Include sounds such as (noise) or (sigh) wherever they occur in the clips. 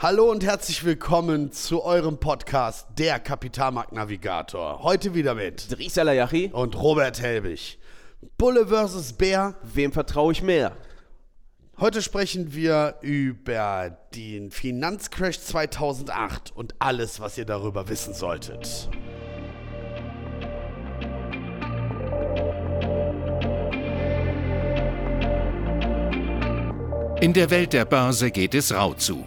Hallo und herzlich willkommen zu eurem Podcast Der Kapitalmarktnavigator. Heute wieder mit Dries Alayachi. und Robert Helbig. Bulle versus Bär. Wem vertraue ich mehr? Heute sprechen wir über den Finanzcrash 2008 und alles, was ihr darüber wissen solltet. In der Welt der Börse geht es rau zu.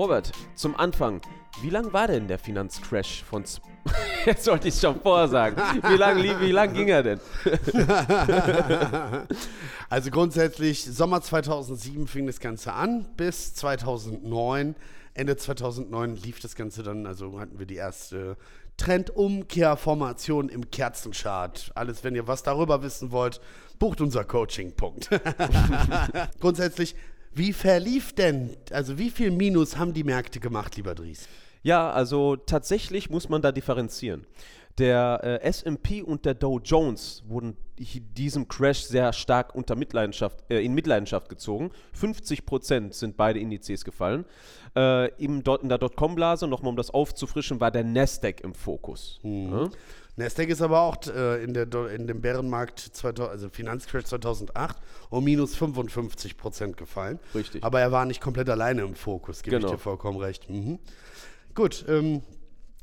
Robert, zum Anfang, wie lang war denn der Finanzcrash von... Z (laughs) Jetzt sollte ich schon vorsagen. Wie lang, wie lang ging er denn? (laughs) Also grundsätzlich, Sommer 2007 fing das Ganze an, bis 2009. Ende 2009 lief das Ganze dann, also hatten wir die erste Trendumkehrformation im Kerzenchart. Alles, wenn ihr was darüber wissen wollt, bucht unser Coaching-Punkt. (laughs) grundsätzlich, wie verlief denn, also wie viel Minus haben die Märkte gemacht, lieber Dries? Ja, also tatsächlich muss man da differenzieren. Der äh, SP und der Dow Jones wurden diesem Crash sehr stark unter Mitleidenschaft, äh, in Mitleidenschaft gezogen. 50 Prozent sind beide Indizes gefallen. Äh, im, Dot- in der Dotcom-Blase, nochmal um das aufzufrischen, war der Nasdaq im Fokus. Ja? Nasdaq ist aber auch äh, in, der, in dem Bärenmarkt, 2000, also Finanzcrash 2008, um minus 55 Prozent gefallen. Richtig. Aber er war nicht komplett alleine im Fokus, gebe Genau. ich dir vollkommen recht. Mhm. Gut, ähm,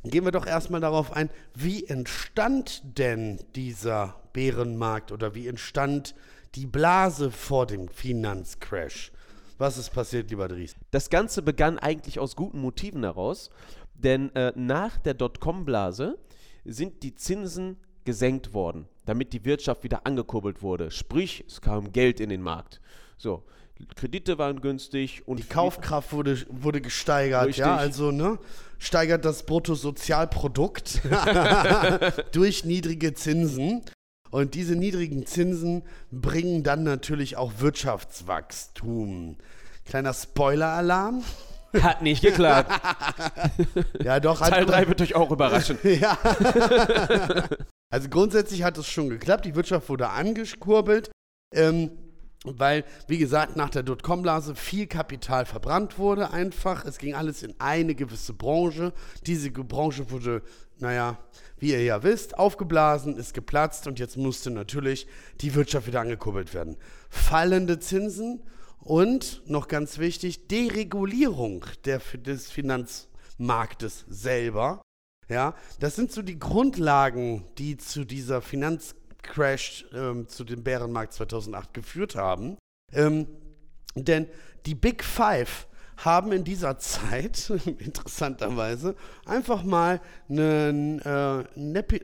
gehen wir doch erstmal darauf ein, wie entstand denn dieser Bärenmarkt oder wie entstand die Blase vor dem Finanzcrash? Was ist passiert, lieber Dries? Das Ganze begann eigentlich aus guten Motiven heraus, denn äh, nach der Dotcom-Blase sind die Zinsen gesenkt worden, damit die Wirtschaft wieder angekurbelt wurde. Sprich, es kam Geld in den Markt. So, Kredite waren günstig und Die Kaufkraft wurde, wurde gesteigert, Richtig. ja, also ne, steigert das Bruttosozialprodukt (laughs) durch niedrige Zinsen. Und diese niedrigen Zinsen bringen dann natürlich auch Wirtschaftswachstum. Kleiner Spoiler-Alarm. Hat nicht geklappt. (laughs) Ja, doch. Teil 3 wird euch auch überraschen. (laughs) ja. (laughs) also grundsätzlich hat es schon geklappt. Die Wirtschaft wurde angekurbelt. Ähm, weil, wie gesagt, nach der Dotcom-Blase viel Kapital verbrannt wurde einfach. Es ging alles in eine gewisse Branche. Diese Branche wurde, naja, wie ihr ja wisst, aufgeblasen, ist geplatzt und jetzt musste natürlich die Wirtschaft wieder angekurbelt werden. Fallende Zinsen und, noch ganz wichtig, Deregulierung der, des Finanzmarktes selber. Ja, das sind so die Grundlagen, die zu dieser Finanzcrash, ähm, zu dem Bärenmarkt 2008 geführt haben. Ähm, denn die Big Five haben in dieser Zeit, (laughs) interessanterweise, einfach mal einen, äh,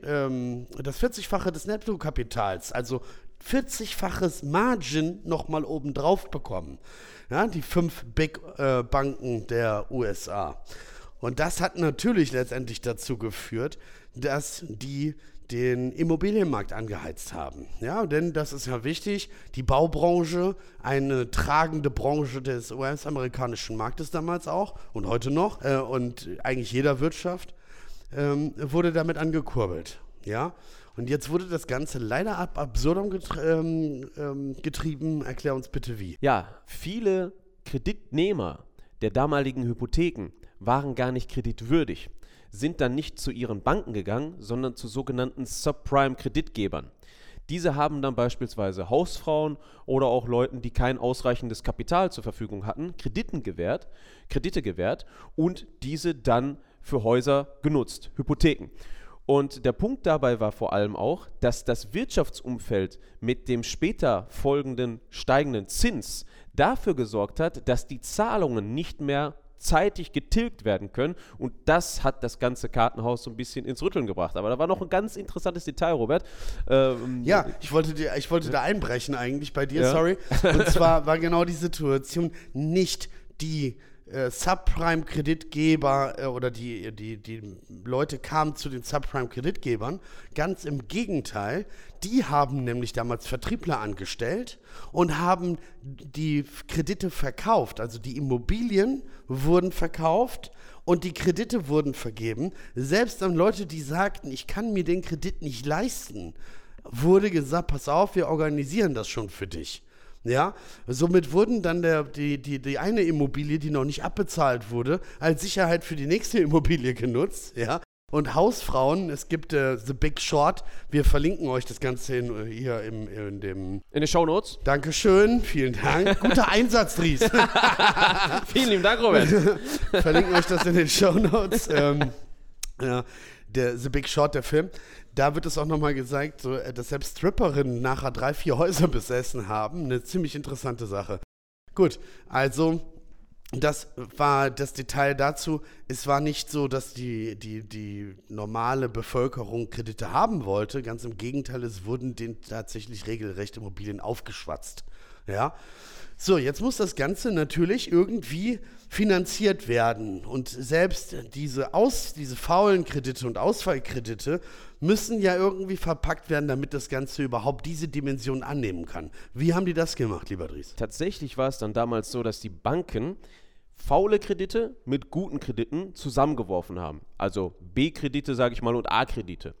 ähm, das 40-fache des Nettokapitals, also 40-faches Margin nochmal obendrauf bekommen. Ja, die fünf Big äh, Banken der USA. Und das hat natürlich letztendlich dazu geführt, dass die den Immobilienmarkt angeheizt haben. Ja, denn das ist ja wichtig. Die Baubranche, eine tragende Branche des US-amerikanischen Marktes damals auch und heute noch äh, und eigentlich jeder Wirtschaft, ähm, wurde damit angekurbelt. Ja, und jetzt wurde das Ganze leider ab absurdum getr ähm, ähm, getrieben. Erklär uns bitte wie. Ja, viele Kreditnehmer der damaligen Hypotheken waren gar nicht kreditwürdig, sind dann nicht zu ihren Banken gegangen, sondern zu sogenannten Subprime-Kreditgebern. Diese haben dann beispielsweise Hausfrauen oder auch Leuten, die kein ausreichendes Kapital zur Verfügung hatten, Krediten gewährt, Kredite gewährt und diese dann für Häuser genutzt, Hypotheken. Und der Punkt dabei war vor allem auch, dass das Wirtschaftsumfeld mit dem später folgenden steigenden Zins dafür gesorgt hat, dass die Zahlungen nicht mehr zeitig getilgt werden können. Und das hat das ganze Kartenhaus so ein bisschen ins Rütteln gebracht. Aber da war noch ein ganz interessantes Detail, Robert. Ähm, ja, ich wollte, dir, ich wollte da einbrechen eigentlich bei dir, ja. sorry. Und (laughs) zwar war genau die Situation nicht die äh, Subprime-Kreditgeber äh, oder die, die, die Leute kamen zu den Subprime-Kreditgebern. Ganz im Gegenteil, die haben nämlich damals Vertriebler angestellt und haben die Kredite verkauft. Also die Immobilien wurden verkauft und die Kredite wurden vergeben. Selbst an Leute, die sagten, ich kann mir den Kredit nicht leisten, wurde gesagt, pass auf, wir organisieren das schon für dich. Ja, somit wurden dann der, die, die, die eine Immobilie, die noch nicht abbezahlt wurde, als Sicherheit für die nächste (laughs) Immobilie genutzt. Ja, und Hausfrauen, es gibt äh, The Big Short. Wir verlinken euch das Ganze in, äh, hier im, in dem. In den Show Notes. Dankeschön, vielen Dank. (laughs) Guter Einsatz, Dries. (laughs) vielen lieben Dank, Robert. verlinken euch das in den Show Notes. Ähm, ja, der The Big Short, der Film da wird es auch nochmal gezeigt, so, äh, dass selbst Stripperinnen nachher drei, vier Häuser besessen haben. Eine ziemlich interessante Sache. Gut, also das war das Detail dazu. Es war nicht so, dass die, die, die normale Bevölkerung Kredite haben wollte. Ganz im Gegenteil, es wurden denen tatsächlich regelrecht Immobilien aufgeschwatzt. Ja. So, jetzt muss das Ganze natürlich irgendwie finanziert werden. Und selbst diese, Aus, diese faulen Kredite und Ausfallkredite müssen ja irgendwie verpackt werden, damit das Ganze überhaupt diese Dimension annehmen kann. Wie haben die das gemacht, lieber Dries? Tatsächlich war es dann damals so, dass die Banken faule Kredite mit guten Krediten zusammengeworfen haben. Also B-Kredite, sage ich mal, und A-Kredite.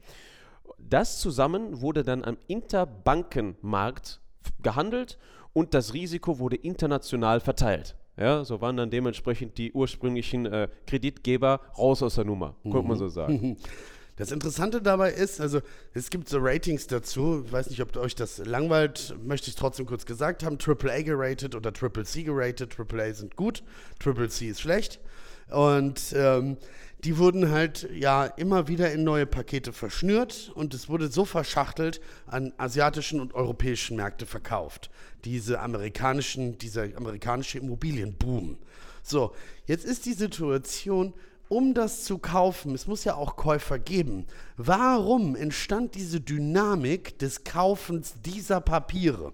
Das zusammen wurde dann am Interbankenmarkt gehandelt und das Risiko wurde international verteilt. Ja, so waren dann dementsprechend die ursprünglichen äh, Kreditgeber raus aus der Nummer, mhm. könnte man so sagen. (laughs) Das Interessante dabei ist, also es gibt so Ratings dazu, ich weiß nicht, ob euch das langweilt, möchte ich trotzdem kurz gesagt haben, AAA geratet oder Triple C geratet, AAA sind gut, Triple C ist schlecht. Und ähm, die wurden halt ja immer wieder in neue Pakete verschnürt. Und es wurde so verschachtelt an asiatischen und europäischen Märkte verkauft. Diese amerikanischen, dieser amerikanische Immobilienboom. So, jetzt ist die Situation, um das zu kaufen, es muss ja auch Käufer geben. Warum entstand diese Dynamik des Kaufens dieser Papiere?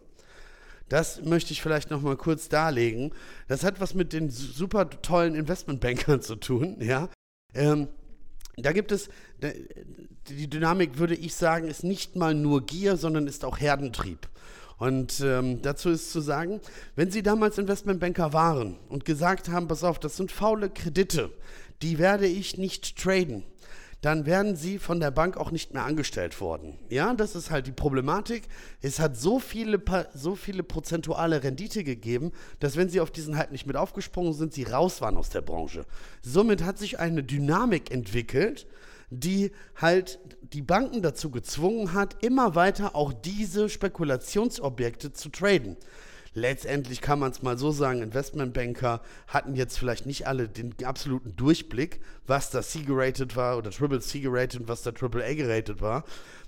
Das möchte ich vielleicht noch mal kurz darlegen. Das hat was mit den super tollen Investmentbankern zu tun, ja. Ähm, da gibt es, die Dynamik, würde ich sagen, ist nicht mal nur Gier, sondern ist auch Herdentrieb. Und ähm, dazu ist zu sagen, wenn Sie damals Investmentbanker waren und gesagt haben, pass auf, das sind faule Kredite, die werde ich nicht traden, dann werden sie von der Bank auch nicht mehr angestellt worden. Ja, das ist halt die Problematik. Es hat so viele, so viele prozentuale Rendite gegeben, dass wenn sie auf diesen halt nicht mit aufgesprungen sind, sie raus waren aus der Branche. Somit hat sich eine Dynamik entwickelt, die halt die Banken dazu gezwungen hat, immer weiter auch diese Spekulationsobjekte zu traden letztendlich kann man es mal so sagen, Investmentbanker hatten jetzt vielleicht nicht alle den absoluten Durchblick, was da C-gerated war oder Triple C-gerated und was da Triple A-gerated war,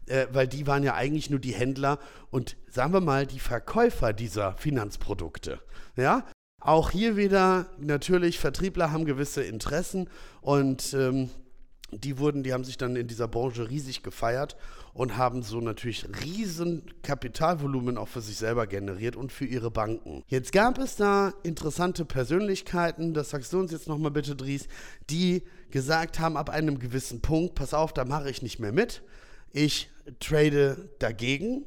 äh, weil die waren ja eigentlich nur die Händler und sagen wir mal die Verkäufer dieser Finanzprodukte. Ja, auch hier wieder natürlich, Vertriebler haben gewisse Interessen und ähm, die wurden, die haben sich dann in dieser Branche riesig gefeiert und haben so natürlich riesen Kapitalvolumen auch für sich selber generiert und für ihre Banken. Jetzt gab es da interessante Persönlichkeiten, das sagst du uns jetzt nochmal bitte, Dries, die gesagt haben, ab einem gewissen Punkt, pass auf, da mache ich nicht mehr mit, ich trade dagegen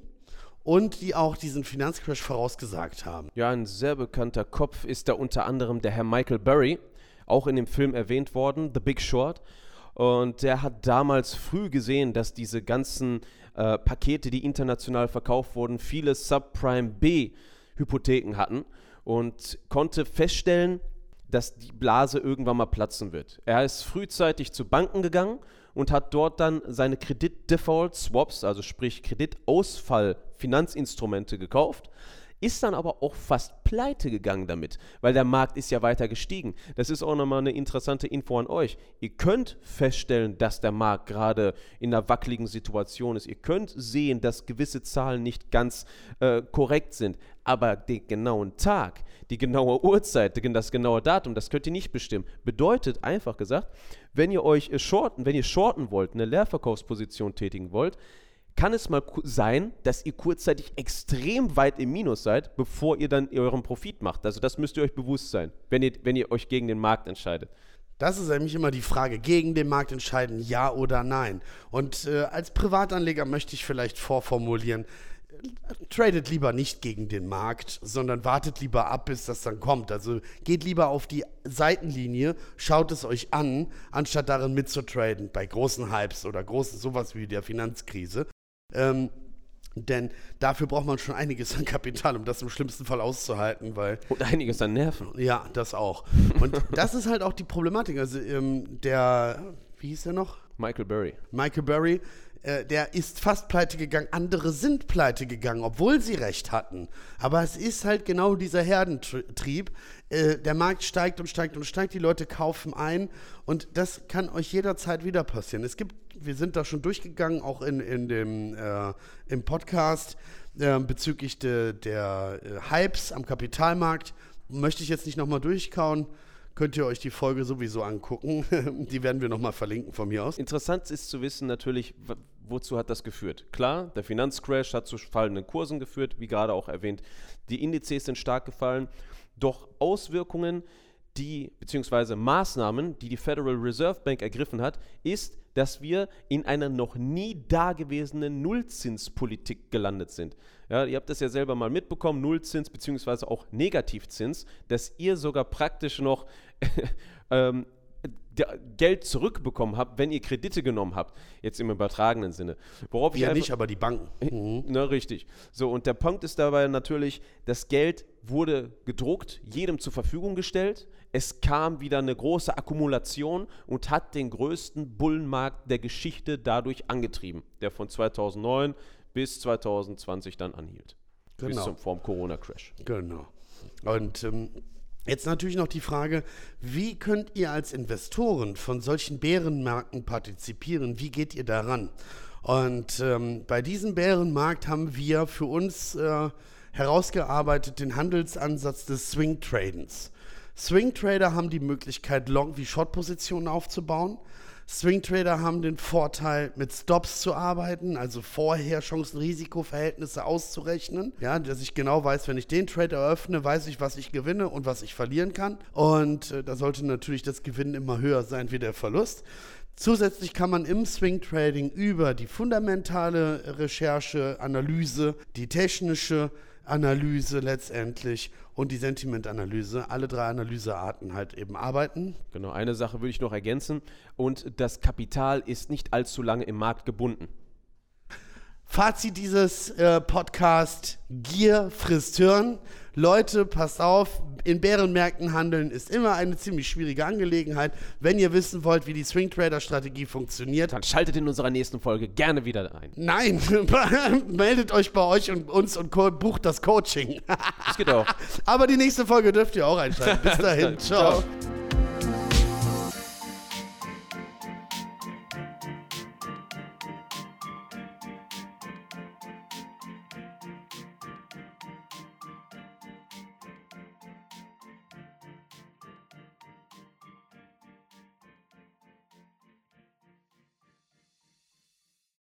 und die auch diesen Finanzcrash vorausgesagt haben. Ja, ein sehr bekannter Kopf ist da unter anderem der Herr Michael Burry, auch in dem Film erwähnt worden, The Big Short. Und der hat damals früh gesehen, dass diese ganzen äh, Pakete, die international verkauft wurden, viele Subprime B Hypotheken hatten und konnte feststellen, dass die Blase irgendwann mal platzen wird. Er ist frühzeitig zu Banken gegangen und hat dort dann seine Kredit-Default-Swaps, also sprich Kreditausfall-Finanzinstrumente gekauft ist dann aber auch fast pleite gegangen damit, weil der Markt ist ja weiter gestiegen. Das ist auch nochmal eine interessante Info an euch. Ihr könnt feststellen, dass der Markt gerade in einer wackeligen Situation ist. Ihr könnt sehen, dass gewisse Zahlen nicht ganz äh, korrekt sind. Aber den genauen Tag, die genaue Uhrzeit, das genaue Datum, das könnt ihr nicht bestimmen. Bedeutet einfach gesagt, wenn ihr euch äh, shorten, wenn ihr shorten wollt, eine Leerverkaufsposition tätigen wollt, kann es mal sein, dass ihr kurzzeitig extrem weit im Minus seid, bevor ihr dann euren Profit macht. Also das müsst ihr euch bewusst sein, wenn ihr, wenn ihr euch gegen den Markt entscheidet. Das ist nämlich immer die Frage, gegen den Markt entscheiden, ja oder nein. Und äh, als Privatanleger möchte ich vielleicht vorformulieren, tradet lieber nicht gegen den Markt, sondern wartet lieber ab, bis das dann kommt. Also geht lieber auf die Seitenlinie, schaut es euch an, anstatt darin mitzutraden bei großen Hypes oder großen sowas wie der Finanzkrise. Ähm, denn dafür braucht man schon einiges an Kapital, um das im schlimmsten Fall auszuhalten, weil. Und einiges an Nerven. Ja, das auch. Und das ist halt auch die Problematik. Also ähm, der, wie hieß der noch? Michael Burry. Michael Burry, äh, der ist fast pleite gegangen. Andere sind pleite gegangen, obwohl sie recht hatten. Aber es ist halt genau dieser Herdentrieb. Äh, der Markt steigt und steigt und steigt, die Leute kaufen ein und das kann euch jederzeit wieder passieren. Es gibt, wir sind da schon durchgegangen, auch in, in dem, äh, im Podcast äh, bezüglich de, der äh, Hypes am Kapitalmarkt. Möchte ich jetzt nicht nochmal durchkauen könnt ihr euch die Folge sowieso angucken. (laughs) die werden wir nochmal verlinken von mir aus. Interessant ist zu wissen natürlich, wozu hat das geführt? Klar, der Finanzcrash hat zu fallenden Kursen geführt, wie gerade auch erwähnt. Die Indizes sind stark gefallen. Doch Auswirkungen, die, beziehungsweise Maßnahmen, die die Federal Reserve Bank ergriffen hat, ist, dass wir in einer noch nie dagewesenen Nullzinspolitik gelandet sind. Ja, ihr habt das ja selber mal mitbekommen, Nullzins beziehungsweise auch Negativzins, dass ihr sogar praktisch noch (laughs) ähm, Geld zurückbekommen habt, wenn ihr Kredite genommen habt, jetzt im übertragenen Sinne. Worauf ja, nicht, aber die Banken. Mhm. Na, richtig. So, und der Punkt ist dabei natürlich, das Geld wurde gedruckt, jedem zur Verfügung gestellt. Es kam wieder eine große Akkumulation und hat den größten Bullenmarkt der Geschichte dadurch angetrieben, der von 2009 bis 2020 dann anhielt. Genau. Bis zum Form Corona-Crash. Genau. Und ähm, Jetzt natürlich noch die Frage, wie könnt ihr als Investoren von solchen Bärenmärkten partizipieren? Wie geht ihr daran? Und ähm, bei diesem Bärenmarkt haben wir für uns äh, herausgearbeitet den Handelsansatz des Swing Tradens. Swing Trader haben die Möglichkeit, Long- wie Short-Positionen aufzubauen. Swing Trader haben den Vorteil, mit Stops zu arbeiten, also vorher Chancen-Risiko-Verhältnisse auszurechnen. Ja, dass ich genau weiß, wenn ich den Trade eröffne, weiß ich, was ich gewinne und was ich verlieren kann. Und äh, da sollte natürlich das Gewinn immer höher sein wie der Verlust. Zusätzlich kann man im Swing Trading über die fundamentale Recherche, Analyse, die technische Analyse letztendlich und die Sentimentanalyse, alle drei Analysearten halt eben arbeiten. Genau, eine Sache würde ich noch ergänzen und das Kapital ist nicht allzu lange im Markt gebunden. Fazit dieses äh, Podcast: Gier frisst Hirn. Leute, passt auf, in Bärenmärkten handeln ist immer eine ziemlich schwierige Angelegenheit. Wenn ihr wissen wollt, wie die Swing Trader Strategie funktioniert, dann schaltet in unserer nächsten Folge gerne wieder ein. Nein, (laughs) meldet euch bei euch und uns und bucht das Coaching. das geht auch. (laughs) Aber die nächste Folge dürft ihr auch einschalten. Bis (laughs) dahin, ciao. ciao.